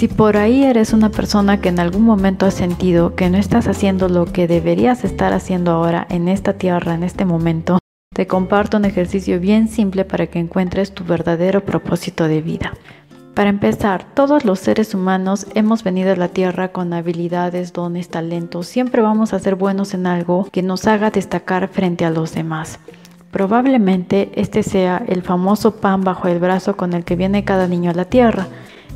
Si por ahí eres una persona que en algún momento has sentido que no estás haciendo lo que deberías estar haciendo ahora en esta tierra, en este momento, te comparto un ejercicio bien simple para que encuentres tu verdadero propósito de vida. Para empezar, todos los seres humanos hemos venido a la Tierra con habilidades, dones, talentos. Siempre vamos a ser buenos en algo que nos haga destacar frente a los demás. Probablemente este sea el famoso pan bajo el brazo con el que viene cada niño a la Tierra.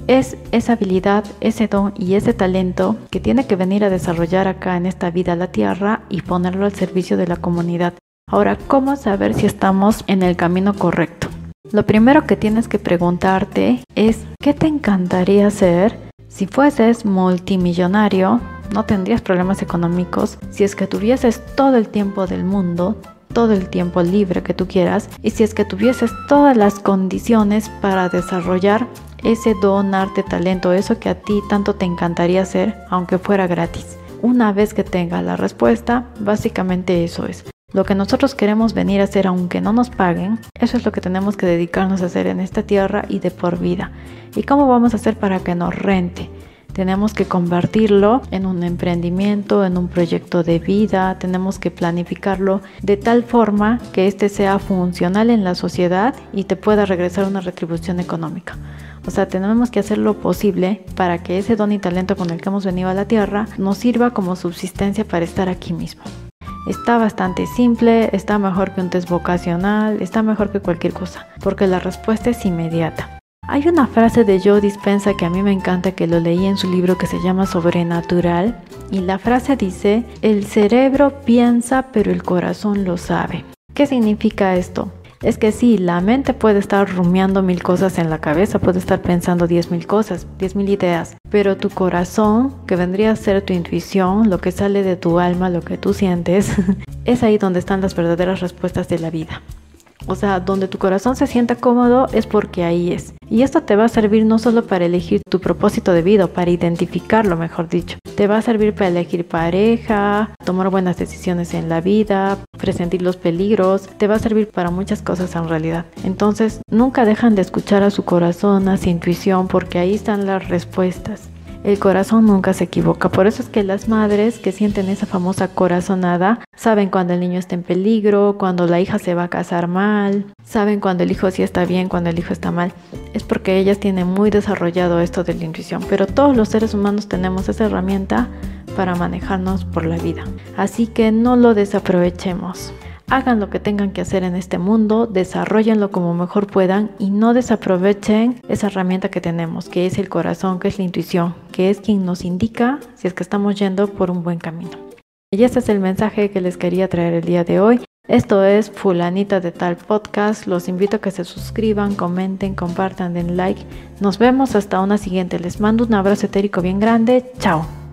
Es esa habilidad, ese don y ese talento que tiene que venir a desarrollar acá en esta vida la Tierra y ponerlo al servicio de la comunidad. Ahora, ¿cómo saber si estamos en el camino correcto? Lo primero que tienes que preguntarte es, ¿qué te encantaría hacer si fueses multimillonario? No tendrías problemas económicos si es que tuvieses todo el tiempo del mundo, todo el tiempo libre que tú quieras y si es que tuvieses todas las condiciones para desarrollar ese don, arte, talento, eso que a ti tanto te encantaría hacer, aunque fuera gratis. Una vez que tengas la respuesta, básicamente eso es. Lo que nosotros queremos venir a hacer aunque no nos paguen, eso es lo que tenemos que dedicarnos a hacer en esta tierra y de por vida. ¿Y cómo vamos a hacer para que nos rente? Tenemos que convertirlo en un emprendimiento, en un proyecto de vida, tenemos que planificarlo de tal forma que este sea funcional en la sociedad y te pueda regresar una retribución económica. O sea, tenemos que hacer lo posible para que ese don y talento con el que hemos venido a la Tierra nos sirva como subsistencia para estar aquí mismo. Está bastante simple, está mejor que un test vocacional, está mejor que cualquier cosa, porque la respuesta es inmediata. Hay una frase de Joe Dispensa que a mí me encanta que lo leí en su libro que se llama Sobrenatural y la frase dice, el cerebro piensa pero el corazón lo sabe. ¿Qué significa esto? Es que sí, la mente puede estar rumiando mil cosas en la cabeza, puede estar pensando diez mil cosas, diez mil ideas, pero tu corazón, que vendría a ser tu intuición, lo que sale de tu alma, lo que tú sientes, es ahí donde están las verdaderas respuestas de la vida. O sea, donde tu corazón se sienta cómodo es porque ahí es. Y esto te va a servir no solo para elegir tu propósito de vida, para identificarlo, mejor dicho. Te va a servir para elegir pareja, tomar buenas decisiones en la vida, presentir los peligros. Te va a servir para muchas cosas en realidad. Entonces, nunca dejan de escuchar a su corazón, a su intuición, porque ahí están las respuestas. El corazón nunca se equivoca. Por eso es que las madres que sienten esa famosa corazonada saben cuando el niño está en peligro, cuando la hija se va a casar mal, saben cuando el hijo sí está bien, cuando el hijo está mal. Es porque ellas tienen muy desarrollado esto de la intuición. Pero todos los seres humanos tenemos esa herramienta para manejarnos por la vida. Así que no lo desaprovechemos hagan lo que tengan que hacer en este mundo, desarrollenlo como mejor puedan y no desaprovechen esa herramienta que tenemos, que es el corazón, que es la intuición, que es quien nos indica si es que estamos yendo por un buen camino. Y este es el mensaje que les quería traer el día de hoy. Esto es Fulanita de Tal Podcast. Los invito a que se suscriban, comenten, compartan, den like. Nos vemos hasta una siguiente. Les mando un abrazo etérico bien grande. Chao.